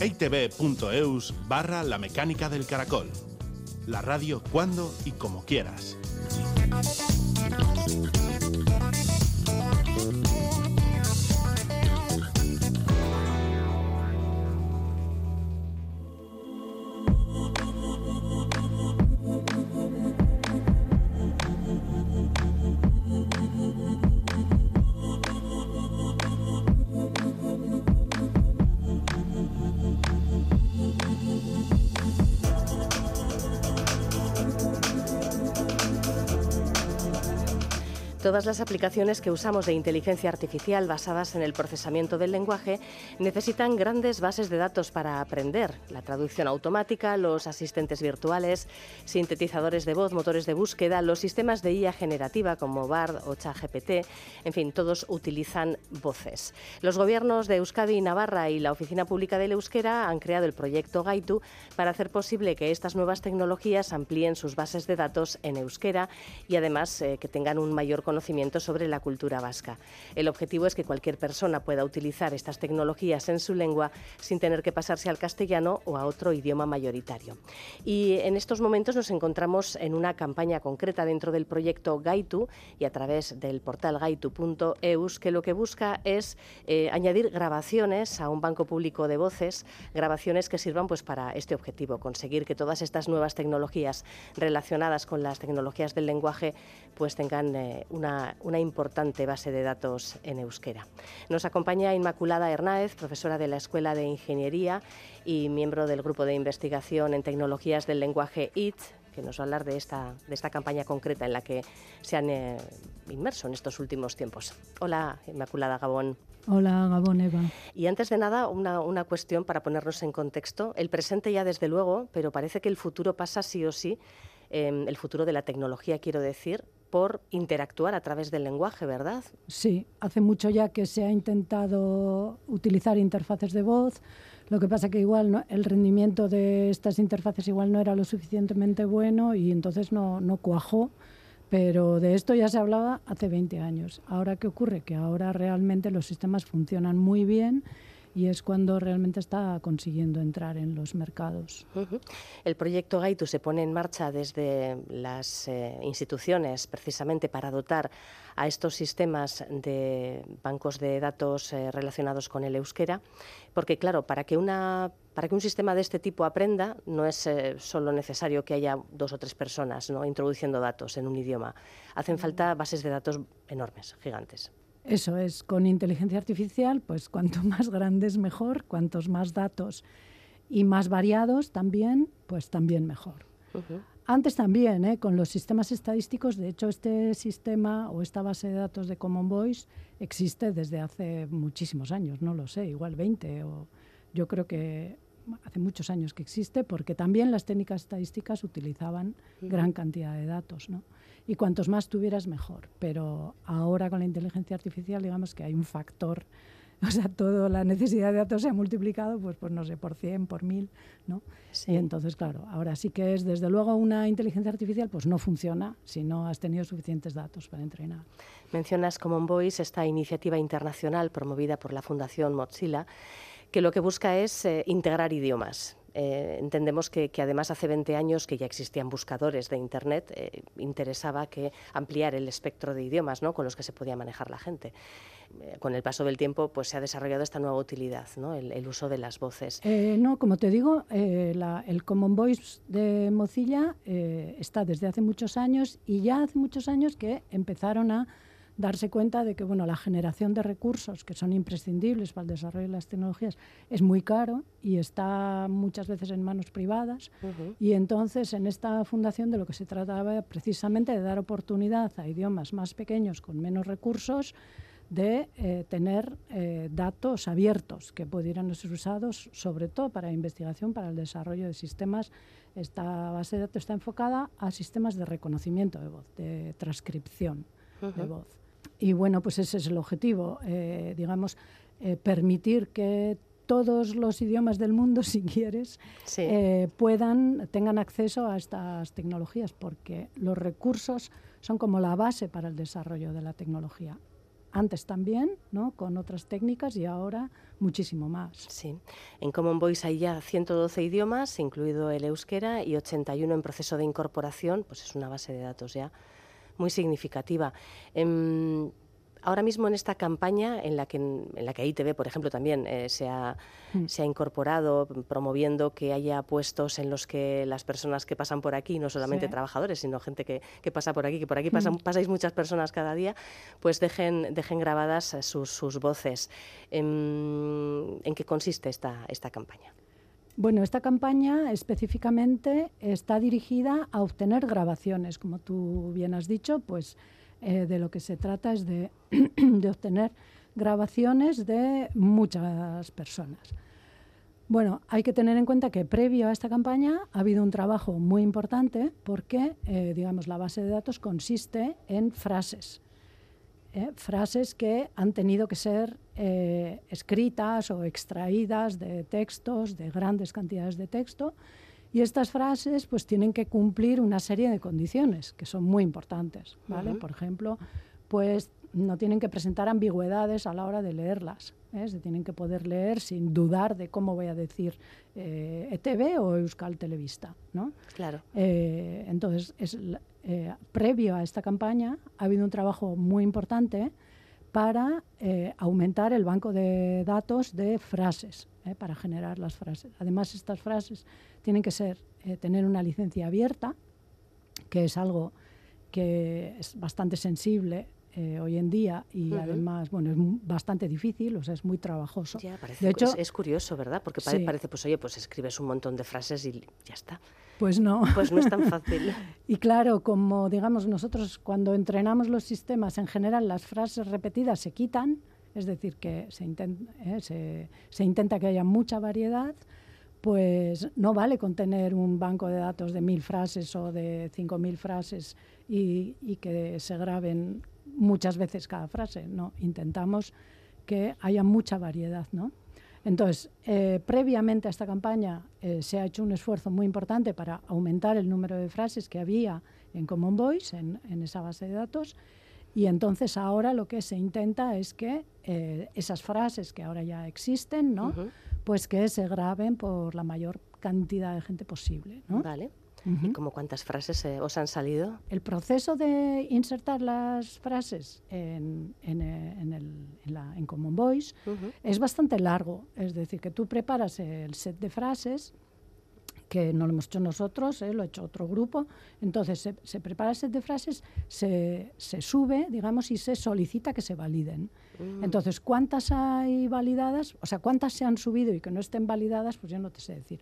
eitv.eus barra la mecánica del caracol la radio cuando y como quieras. Todas las aplicaciones que usamos de inteligencia artificial basadas en el procesamiento del lenguaje necesitan grandes bases de datos para aprender. La traducción automática, los asistentes virtuales, sintetizadores de voz, motores de búsqueda, los sistemas de IA generativa como BARD o ChatGPT, en fin, todos utilizan voces. Los gobiernos de Euskadi y Navarra y la Oficina Pública del Euskera han creado el proyecto Gaitu para hacer posible que estas nuevas tecnologías amplíen sus bases de datos en euskera y además eh, que tengan un mayor conocimiento sobre la cultura vasca. El objetivo es que cualquier persona pueda utilizar estas tecnologías en su lengua sin tener que pasarse al castellano o a otro idioma mayoritario. Y en estos momentos nos encontramos en una campaña concreta dentro del proyecto Gaitu y a través del portal gaitu.eus que lo que busca es eh, añadir grabaciones a un banco público de voces, grabaciones que sirvan pues para este objetivo, conseguir que todas estas nuevas tecnologías relacionadas con las tecnologías del lenguaje pues tengan eh, una, importante base de datos en euskera. Nos acompaña Inmaculada Hernáez, profesora de la Escuela de Ingeniería y miembro del Grupo de Investigación en Tecnologías del Lenguaje IT, que nos va a hablar de esta, de esta campaña concreta en la que se han eh, inmerso en estos últimos tiempos. Hola, Inmaculada Gabón. Hola, Gabón Eva. Y antes de nada, una, una, cuestión para ponernos en contexto. El presente ya desde luego, pero parece que el futuro pasa sí o sí, em, el futuro de la tecnología quiero decir, por interactuar a través del lenguaje, ¿verdad? Sí, hace mucho ya que se ha intentado utilizar interfaces de voz. Lo que pasa que igual el rendimiento de estas interfaces igual no era lo suficientemente bueno y entonces no, no cuajó. Pero de esto ya se hablaba hace 20 años. Ahora, ¿qué ocurre? Que ahora realmente los sistemas funcionan muy bien y es cuando realmente está consiguiendo entrar en los mercados. El proyecto Gaitu se pone en marcha desde las eh, instituciones precisamente para dotar a estos sistemas de bancos de datos eh, relacionados con el euskera, porque claro, para que una para que un sistema de este tipo aprenda, no es eh, solo necesario que haya dos o tres personas ¿no? introduciendo datos en un idioma. Hacen falta bases de datos enormes, gigantes. Eso es, con inteligencia artificial, pues cuanto más grandes mejor, cuantos más datos y más variados también, pues también mejor. Antes también, ¿eh? con los sistemas estadísticos, de hecho este sistema o esta base de datos de Common Voice existe desde hace muchísimos años, no lo sé, igual 20 o yo creo que hace muchos años que existe porque también las técnicas estadísticas utilizaban gran cantidad de datos, ¿no? Y cuantos más tuvieras mejor. Pero ahora con la inteligencia artificial, digamos que hay un factor, o sea, toda la necesidad de datos se ha multiplicado, pues, pues no sé, por 100, por 1000, ¿no? Y entonces, claro, ahora sí que es, desde luego, una inteligencia artificial, pues no funciona si no has tenido suficientes datos para entrenar. Mencionas Common Voice, esta iniciativa internacional promovida por la Fundación Mozilla, que lo que busca es eh, integrar idiomas. Eh, entendemos que, además hace 20 años que ya existían buscadores de Internet, eh, interesaba que ampliar el espectro de idiomas ¿no? con los que se podía manejar la gente. Eh, con el paso del tiempo pues, se ha desarrollado esta nueva utilidad, ¿no? el, uso de las voces. no, como te digo, el Common Voice de Mozilla está desde hace muchos años y ya hace muchos años que empezaron a darse cuenta de que bueno, la generación de recursos que son imprescindibles para el desarrollo de las tecnologías es muy caro y está muchas veces en manos privadas. Y entonces en esta fundación de lo que se trataba precisamente de dar oportunidad a idiomas más pequeños con menos recursos de eh, tener eh, datos abiertos que pudieran ser usados sobre todo para investigación, para el desarrollo de sistemas. Esta base de datos está enfocada a sistemas de reconocimiento de voz, de transcripción de voz. Y bueno, pues ese es el objetivo, eh, digamos, eh, permitir que todos los idiomas del mundo, si quieres, eh, puedan, tengan acceso a estas tecnologías, porque los recursos son como la base para el desarrollo de la tecnología. Antes también, ¿no? con otras técnicas y ahora muchísimo más. Sí, en Common Voice hay ya 112 idiomas, incluido el euskera, y 81 en proceso de incorporación, pues es una base de datos ya muy significativa. Em, ahora mismo en esta campaña en la que, en la que ITV, por ejemplo, también eh, se, ha, mm. se, ha, incorporado promoviendo que haya puestos en los que las personas que pasan por aquí, no solamente trabajadores, sino gente que, que, pasa por aquí, que por aquí pasan, mm. pasáis muchas personas cada día, pues dejen, dejen grabadas sus, sus voces. Em, ¿En qué consiste esta, esta campaña? Bueno, esta campaña específicamente está dirigida a obtener grabaciones, como tú bien has dicho, pues eh, de lo que se trata es de, obtener grabaciones de muchas personas. Bueno, hay que tener en cuenta que previo a esta campaña ha habido un trabajo muy importante porque, eh, digamos, la base de datos consiste en frases. ¿eh? Frases que han tenido que ser eh, escritas o extraídas de textos, de grandes cantidades de texto, y estas frases pues tienen que cumplir una serie de condiciones que son muy importantes, ¿vale? Por ejemplo, pues no tienen que presentar ambigüedades a la hora de leerlas. ¿eh? Se tienen que poder leer sin dudar de cómo voy a decir eh, ETV o Euskal Televista. ¿no? Claro. Eh, entonces, es, eh, previo a esta campaña ha habido un trabajo muy importante para eh, aumentar el banco de datos de frases, ¿eh? para generar las frases. Además, estas frases tienen que ser, eh, tener una licencia abierta, que es algo que es bastante sensible eh, hoy en día y además, bueno, es bastante difícil, o sea, es muy trabajoso. Ya, parece, de hecho, es, es curioso, ¿verdad? Porque Sí. parece, pues oye, pues escribes un montón de frases y ya está. Pues no. Pues no es tan fácil. Y claro, como digamos nosotros cuando entrenamos los sistemas, en general las frases repetidas se quitan, es decir, que se, inten- eh, se, se intenta que haya mucha variedad, pues no vale con tener un banco de datos de mil frases o de cinco mil frases y, y que se graben muchas veces cada frase. No, intentamos que haya mucha variedad, ¿no? Entonces, eh, previamente a esta campaña eh, se ha hecho un esfuerzo muy importante para aumentar el número de frases que había en Common Voice, en, en esa base de datos, y entonces ahora lo que se intenta es que eh, esas frases que ahora ya existen, ¿no? Pues que se graben por la mayor cantidad de gente posible. ¿no? Vale. Ujú. ¿Y como cuántas frases eh, os han salido? El proceso de insertar las frases en, en, eh, en el- en la- Common Voice Ujú. es bastante largo. Es decir, que tú preparas el set de frases, que no lo hemos hecho nosotros, eh, lo ha hecho otro grupo. Entonces se, se prepara el set de frases, se, se sube, digamos, y se solicita que se validen. Mm. Entonces, ¿cuántas hay validadas? O sea, ¿cuántas se han subido y que no estén validadas? Pues yo no te sé decir.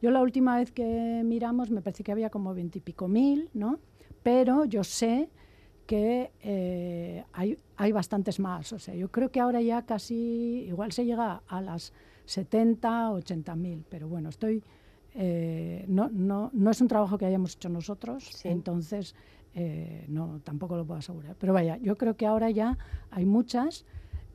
Yo la última vez que miramos me parece que había como veintipico mil, ¿no? Pero yo sé que eh, hay, hay bastantes más. O sea, yo creo que ahora ya casi, igual se llega a las 70, 80 mil. Pero bueno, estoy... eh, no, no, no es un trabajo que hayamos hecho nosotros, Sí. entonces eh, no, tampoco lo puedo asegurar. Pero vaya, yo creo que ahora ya hay muchas,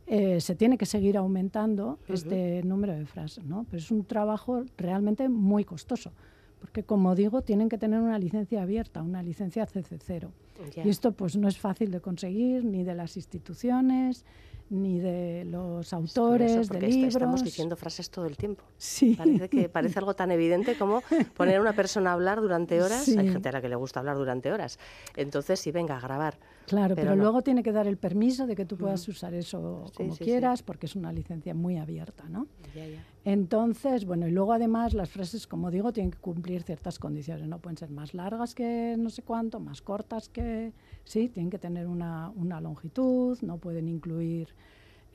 eh, se tiene que seguir aumentando este número de frases, ¿no? Pero es un trabajo realmente muy costoso, porque como digo, tienen que tener una licencia abierta, una licencia CC0. Ya. Y esto pues no es fácil de conseguir ni de las instituciones, ni de los autores, de libros. estamos diciendo frases todo el tiempo. Sí. Parece que parece algo tan evidente como poner a una persona a hablar durante horas. Hay gente a la que le gusta hablar durante horas. Entonces, sí, venga, a grabar. Claro, pero, Pero no. luego tiene que dar el permiso de que tú puedas usar eso Sí, como sí. quieras, porque es una licencia muy abierta, ¿no? Ya, ya. Entonces, bueno, y luego además las frases, como digo, tienen que cumplir ciertas condiciones, no pueden ser más largas que no sé cuánto, más cortas que... Sí, tienen que tener una, una longitud, no pueden incluir...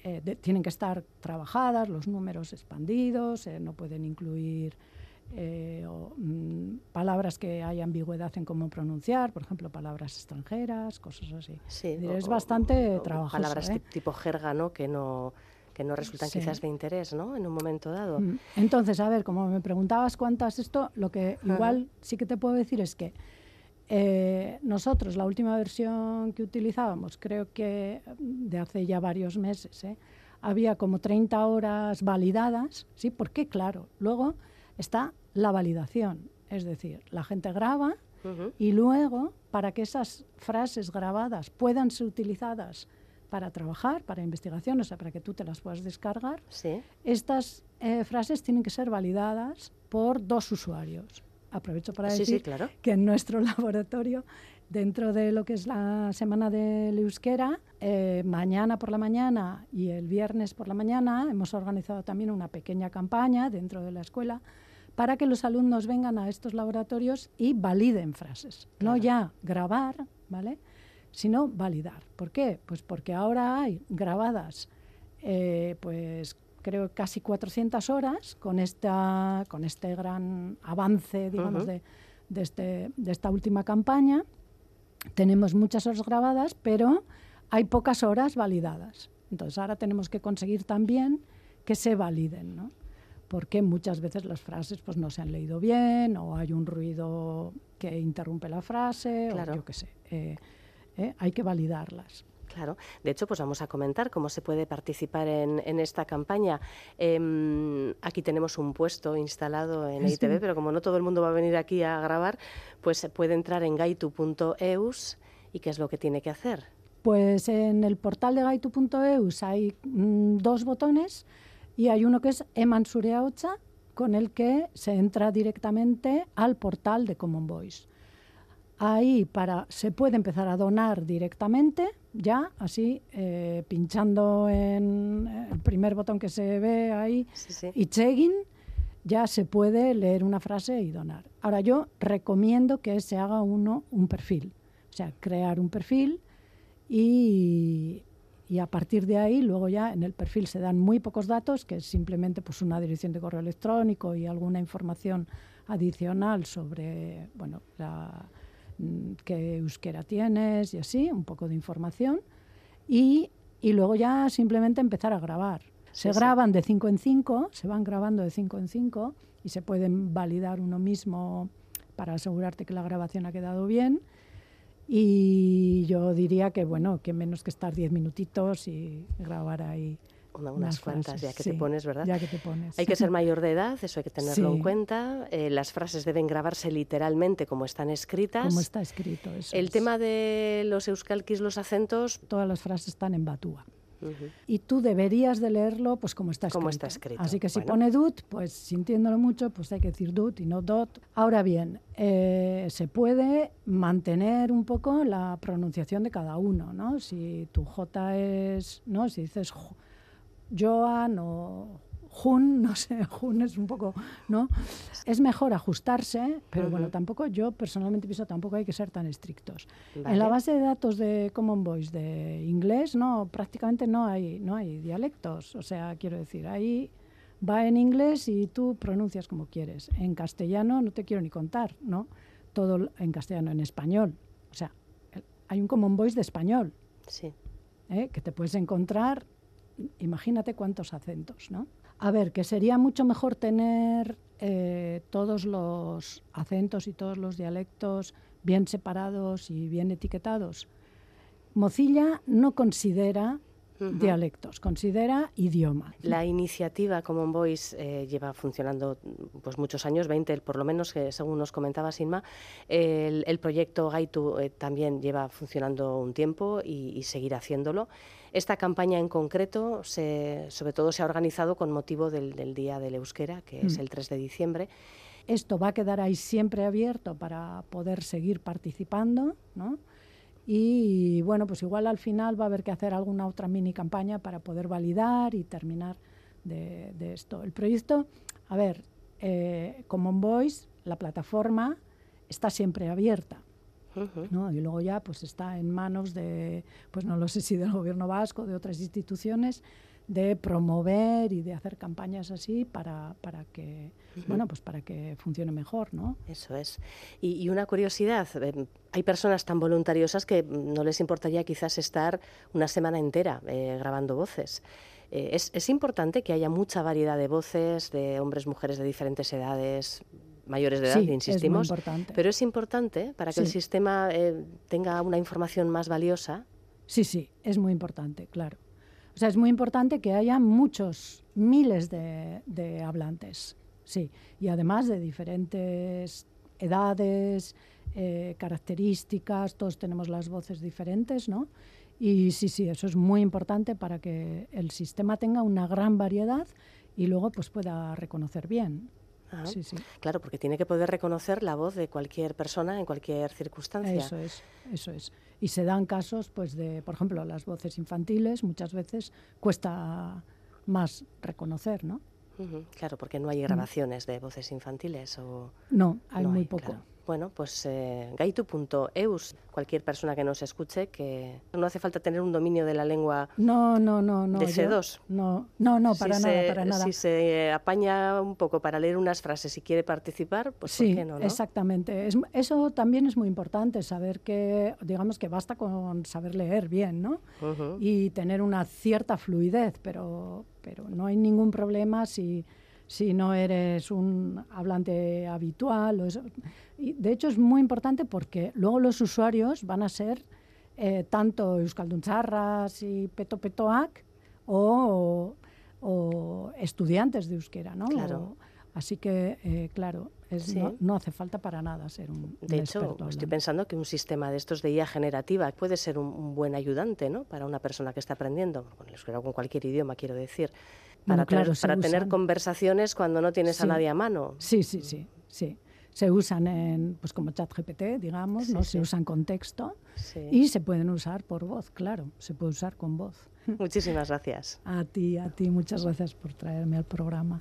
eh, de- tienen que estar trabajadas, los números expandidos, eh, no pueden incluir eh, o, mm, palabras que hay ambigüedad en cómo pronunciar, por ejemplo, palabras extranjeras, cosas así. Sí, o- es bastante o trabajoso. Palabras ¿eh? tip- tipo jerga, ¿no? Que no que no resultan Sí. quizás de interés, ¿no? En un momento dado. Mm. Entonces, a ver, como me preguntabas cuántas esto, lo que Ajá. igual sí que te puedo decir es que eh, nosotros, la última versión que utilizábamos, creo que de hace ya varios meses, ¿eh? había como 30 horas validadas, ¿sí? Porque, claro, luego está la validación, es decir, la gente graba y luego, para que esas frases grabadas puedan ser utilizadas para trabajar, para investigación, o sea, para que tú te las puedas descargar, Sí. estas eh, frases tienen que ser validadas por dos usuarios. Aprovecho para Sí, sí, decir claro. que en nuestro laboratorio, dentro de lo que es la semana del euskera, eh, mañana por la mañana y el viernes por la mañana hemos organizado también una pequeña campaña dentro de la escuela para que los alumnos vengan a estos laboratorios y validen frases. No ya grabar, ¿vale? Sino validar. ¿Por qué? Pues porque ahora hay grabadas, eh, pues creo casi 400 horas con, esta, con este gran avance, digamos, Ujú. de, de este- de esta última campaña. tenemos muchas horas grabadas, pero hay pocas horas validadas. Entonces ahora tenemos que conseguir también que se validen, ¿no? porque muchas veces las frases pues no se han leído bien o hay un ruido que interrumpe la frase o yo qué sé. Eh, eh, hay que validarlas. Claro, de hecho, pues vamos a comentar cómo se puede participar en, esta campaña. Em, aquí tenemos un puesto instalado en ITV, pero como no todo el mundo va a venir aquí a grabar, pues se puede entrar en gaitu.eus y qué es lo que tiene que hacer. Pues en el portal de gaitu.eus hay mm, dos botones y hay uno que es Emansure con el que se entra directamente al portal de Common Voice. Ahí para, se puede empezar a donar directamente, ya, así, eh, pinchando en el primer botón que se ve ahí, y checking, ya se puede leer una frase y donar. Ahora yo recomiendo que se haga uno un perfil, o sea, crear un perfil y, y, a partir de ahí luego ya en el perfil se dan muy pocos datos, que es simplemente pues una dirección de correo electrónico y alguna información adicional sobre, bueno, la qué euskera tienes y así, un poco de información. Y, y luego ya simplemente empezar a grabar. Se graban de 5 en 5, se van grabando de 5 en 5 y se pueden validar uno mismo para asegurarte que la grabación ha quedado bien. Y yo diría que, bueno, que menos que estar 10 minutitos y grabar ahí unas cuantas, ya que te pones, ¿verdad? Ya que te pones. Hay que ser mayor de edad, eso hay que tenerlo en cuenta. Eh, las frases deben grabarse literalmente como están escritas. Como está escrito, eso El tema de los euskalkis, los acentos... Todas las frases están en batúa. Y tú deberías de leerlo pues como está escrito. Como está escrito. Así que si pone dut, pues sintiéndolo mucho, pues hay que decir dut y no dot. Ahora bien, eh, se puede mantener un poco la pronunciación de cada uno, ¿no? Si tu J es, ¿no? Si dices Joan o Jun, no sé, Jun es un poco, ¿no? Es mejor ajustarse, pero bueno, tampoco, yo personalmente pienso tampoco hay que ser tan estrictos. En la base de datos de Common Voice de inglés, no, prácticamente no hay, no hay dialectos, o sea, quiero decir, ahí va en inglés y tú pronuncias como quieres. En castellano no te quiero ni contar, ¿no? Todo en castellano, en español. O sea, hay un Common Voice de español. Sí. ¿eh? Que te puedes encontrar imagínate cuántos acentos, ¿no? A ver, que sería mucho mejor tener eh, todos los acentos y todos los dialectos bien separados y bien etiquetados. Mozilla no considera dialectos, considera idioma. La iniciativa Common Voice eh, lleva funcionando pues muchos años, 20 por lo menos, que según nos comentaba Sinma. El, proyecto Gaitu eh, también lleva funcionando un tiempo y, y seguirá haciéndolo. Esta campaña en concreto, sobre todo, se ha organizado con motivo del, Día del Euskera, que es mm. el 3 de diciembre. Esto va a quedar ahí siempre abierto para poder seguir participando, ¿no? Y bueno, pues igual al final va a haber que hacer alguna otra mini campaña para poder validar y terminar de, esto. El proyecto, a ver, eh, Common Voice, la plataforma, está siempre abierta. Y luego ya pues está en manos de, pues no lo sé si del gobierno vasco, de otras instituciones, de promover y de hacer campañas así para, para que bueno pues para que funcione mejor no eso es. Y, una curiosidad eh, hay personas tan voluntariosas que no les importaría quizás estar una semana entera eh, grabando voces. Eh, es, es importante que haya mucha variedad de voces de hombres mujeres de diferentes edades mayores de edad, insistimos. Pero es importante para que el sistema eh, tenga una información más valiosa. Sí, sí, es muy importante, claro. O sea, es muy importante que haya muchos, miles de, hablantes, sí, y además de diferentes edades, eh, características, todos tenemos las voces diferentes, ¿no? Y sí, sí, eso es muy importante para que el sistema tenga una gran variedad y luego pues pueda reconocer bien. Sí, sí. Claro, porque tiene que poder reconocer la voz de cualquier persona en cualquier circunstancia. Eso es, eso es. Y se dan casos, pues, de, por ejemplo, las voces infantiles, muchas veces cuesta más reconocer, ¿no? Claro, porque no hay mm. grabaciones de voces infantiles o... No, hay muy poco. Bueno, pues eh, gaitu.eus, cualquier persona que nos escuche, que no hace falta tener un dominio de la lengua no, no, no, no, de C2. no, no, no, para nada, para nada. Si se apaña un poco para leer unas frases y quiere participar, pues sí, ¿por qué no, exactamente. Es, eso también es muy importante, saber que, digamos que basta con saber leer bien, ¿no? Y tener una cierta fluidez, pero, pero no hay ningún problema si si no eres un hablante habitual. O eso. Y de hecho es muy importante porque luego los usuarios van a ser eh, tanto Euskalduncharras y Peto Petoac o, o, estudiantes de euskera, ¿no? Claro. así que, eh, claro, no, hace falta para nada ser un, De hecho, estoy pensando que un sistema de estos de IA generativa puede ser un, buen ayudante ¿no? para una persona que está aprendiendo, con, euskera, con cualquier idioma, quiero decir, para, tener, para tener conversaciones cuando no tienes a nadie a mano. Sí, sí, sí, sí. Se usan en, pues como ChatGPT, digamos, ¿no? se usan con texto y se pueden usar por voz, claro, se puede usar con voz. Muchísimas gracias. A ti, a ti, muchas gracias por traerme al programa.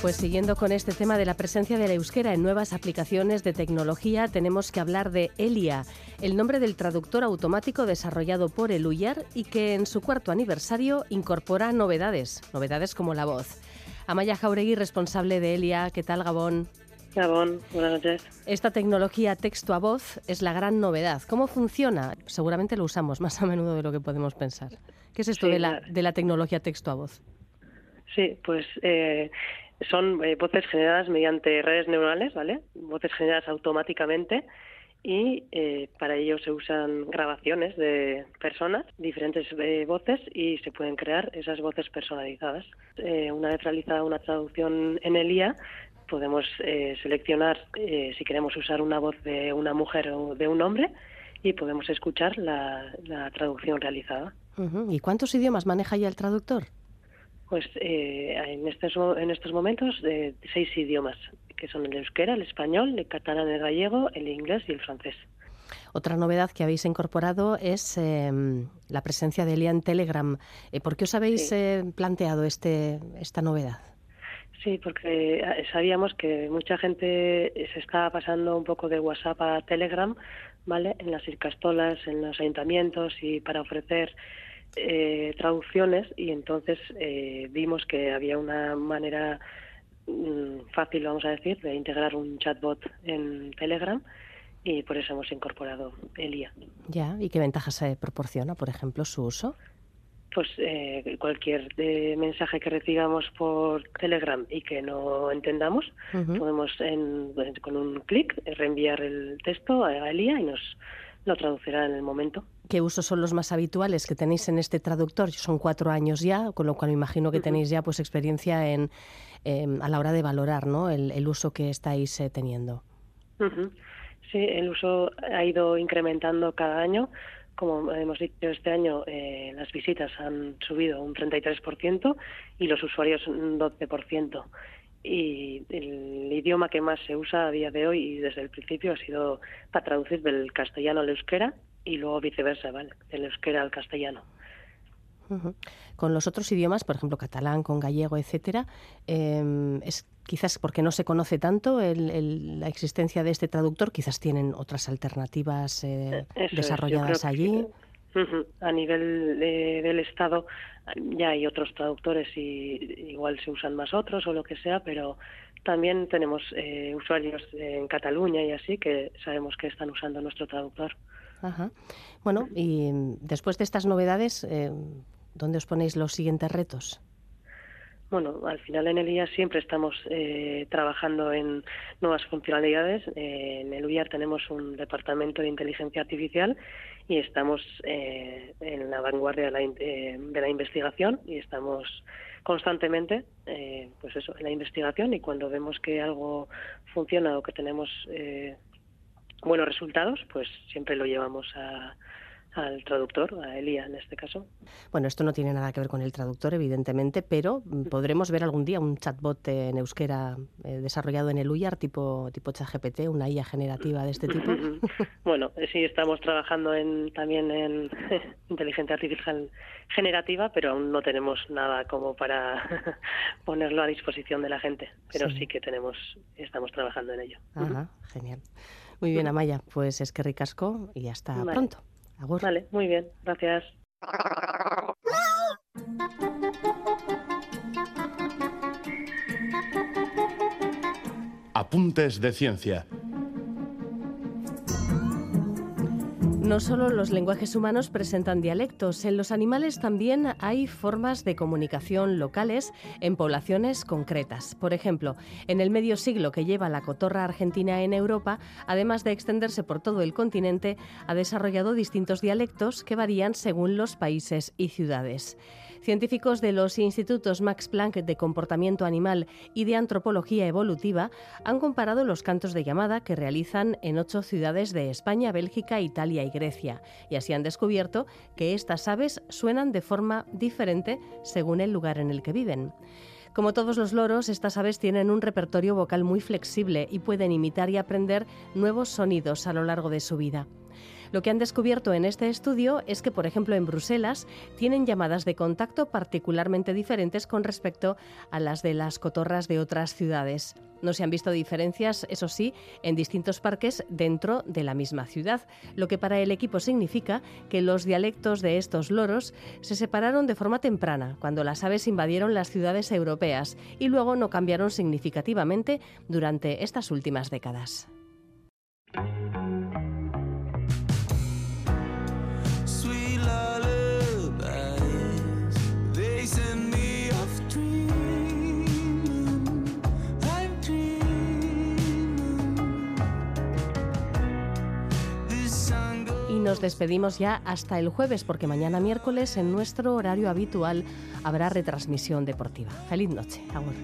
Pues siguiendo con este tema de la presencia de la euskera en nuevas aplicaciones de tecnología, tenemos que hablar de Elia, el nombre del traductor automático desarrollado por Eluyar y que en su cuarto aniversario incorpora novedades, novedades como la voz. Amaya Jauregui, responsable de Elia, ¿qué tal Gabón? Gabón, buenas noches. Esta tecnología texto a voz es la gran novedad. ¿Cómo funciona? Seguramente lo usamos más a menudo de lo que podemos pensar. ¿Qué es esto de, la, de la tecnología texto a voz? Sí, pues eh, son eh, voces generadas mediante redes neuronales, ¿vale? Voces generadas automáticamente y eh, para ello se usan grabaciones de personas, diferentes eh, voces y se pueden crear esas voces personalizadas. una vez realizada una traducción en el IA, podemos seleccionar si queremos usar una voz de una mujer o de un hombre y podemos escuchar la, traducción realizada. ¿Y cuántos idiomas maneja ya el traductor? Pues eh, en, estos, en estos momentos de seis idiomas, que son el euskera, el español, el catalán, el gallego, el inglés y el francés. Otra novedad que habéis incorporado es em, la presencia de Elia en Telegram. Eh, ¿Por qué os habéis eh, planteado este, esta novedad? Sí, porque sabíamos que mucha gente se estaba pasando un poco de WhatsApp a Telegram, ¿vale? En las circastolas, en los ayuntamientos y para ofrecer eh, traducciones y entonces eh, vimos que había una manera mm, fácil, vamos a decir, de integrar un chatbot en Telegram y por eso hemos incorporado Elia. Ya, ¿y qué ventajas se proporciona, por ejemplo, su uso? Pues eh, cualquier mensaje que recibamos por Telegram y que no entendamos, podemos con un clic reenviar el texto a Elia y nos lo traducirá en el momento. ¿Qué usos son los más habituales que tenéis en este traductor? Son cuatro años ya, con lo cual me imagino que tenéis ya pues experiencia en, em, a la hora de valorar ¿no? el, uso que estáis eh, teniendo. Sí, el uso ha ido incrementando cada año. Como hemos dicho, este año eh, las visitas han subido un 33% y los usuarios un 12% y el idioma que más se usa a día de hoy y desde el principio ha sido para traducir del castellano al euskera y luego viceversa, ¿vale? Del euskera al castellano. Con los otros idiomas, por ejemplo, catalán, con gallego, etcétera, em, es quizás porque no se conoce tanto la existencia de este traductor, quizás tienen otras alternativas eh, desarrolladas allí. A nivel del Estado ya hay otros traductores y igual se usan más otros o lo que sea, pero también tenemos eh, usuarios en Cataluña y así que sabemos que están usando nuestro traductor. Ajá. Bueno, y después de estas novedades, eh, ¿dónde os ponéis los siguientes retos? Bueno, al final en el IA siempre estamos eh, trabajando en nuevas funcionalidades. Eh, en el UIAR tenemos un departamento de inteligencia artificial y estamos eh, en la vanguardia de la, de la, investigación y estamos constantemente, pues eso, en la investigación y cuando vemos que algo funciona o que tenemos buenos resultados, pues siempre lo llevamos a, al traductor, a Elia en este caso. Bueno, esto no tiene nada que ver con el traductor, evidentemente, pero mm, podremos ver algún día un chatbot en euskera eh, desarrollado en el UYAR, tipo, tipo ChatGPT, una IA generativa de este tipo. bueno, sí, estamos trabajando en, también en inteligencia artificial generativa, pero aún no tenemos nada como para ponerlo a disposición de la gente. Pero sí, que tenemos, estamos trabajando en ello. Ajá, genial. Muy bien, Amaya, pues es que ricasco y hasta pronto. Vale, muy bien, gracias. Apuntes de ciencia. No solo los lenguajes humanos presentan dialectos, en los animales también hay formas de comunicación locales en poblaciones concretas. Por ejemplo, en el medio siglo que lleva la cotorra argentina en Europa, además de extenderse por todo el continente, ha desarrollado distintos dialectos que varían según los países y ciudades. Científicos de los institutos Max Planck de comportamiento animal y de antropología evolutiva han comparado los cantos de llamada que realizan en ocho ciudades de España, Bélgica, Italia y Grecia, y así han descubierto que estas aves suenan de forma diferente según el lugar en el que viven. Como todos los loros, estas aves tienen un repertorio vocal muy flexible y pueden imitar y aprender nuevos sonidos a lo largo de su vida. Lo que han descubierto en este estudio es que, por ejemplo, en Bruselas tienen llamadas de contacto particularmente diferentes con respecto a las de las cotorras de otras ciudades. No se han visto diferencias, eso sí, en distintos parques dentro de la misma ciudad, lo que para el equipo significa que los dialectos de estos loros se separaron de forma temprana, cuando las aves invadieron las ciudades europeas, y luego no cambiaron significativamente durante estas últimas décadas. Nos despedimos ya hasta el jueves, porque mañana miércoles en nuestro horario habitual habrá retransmisión deportiva. Feliz noche. Agur.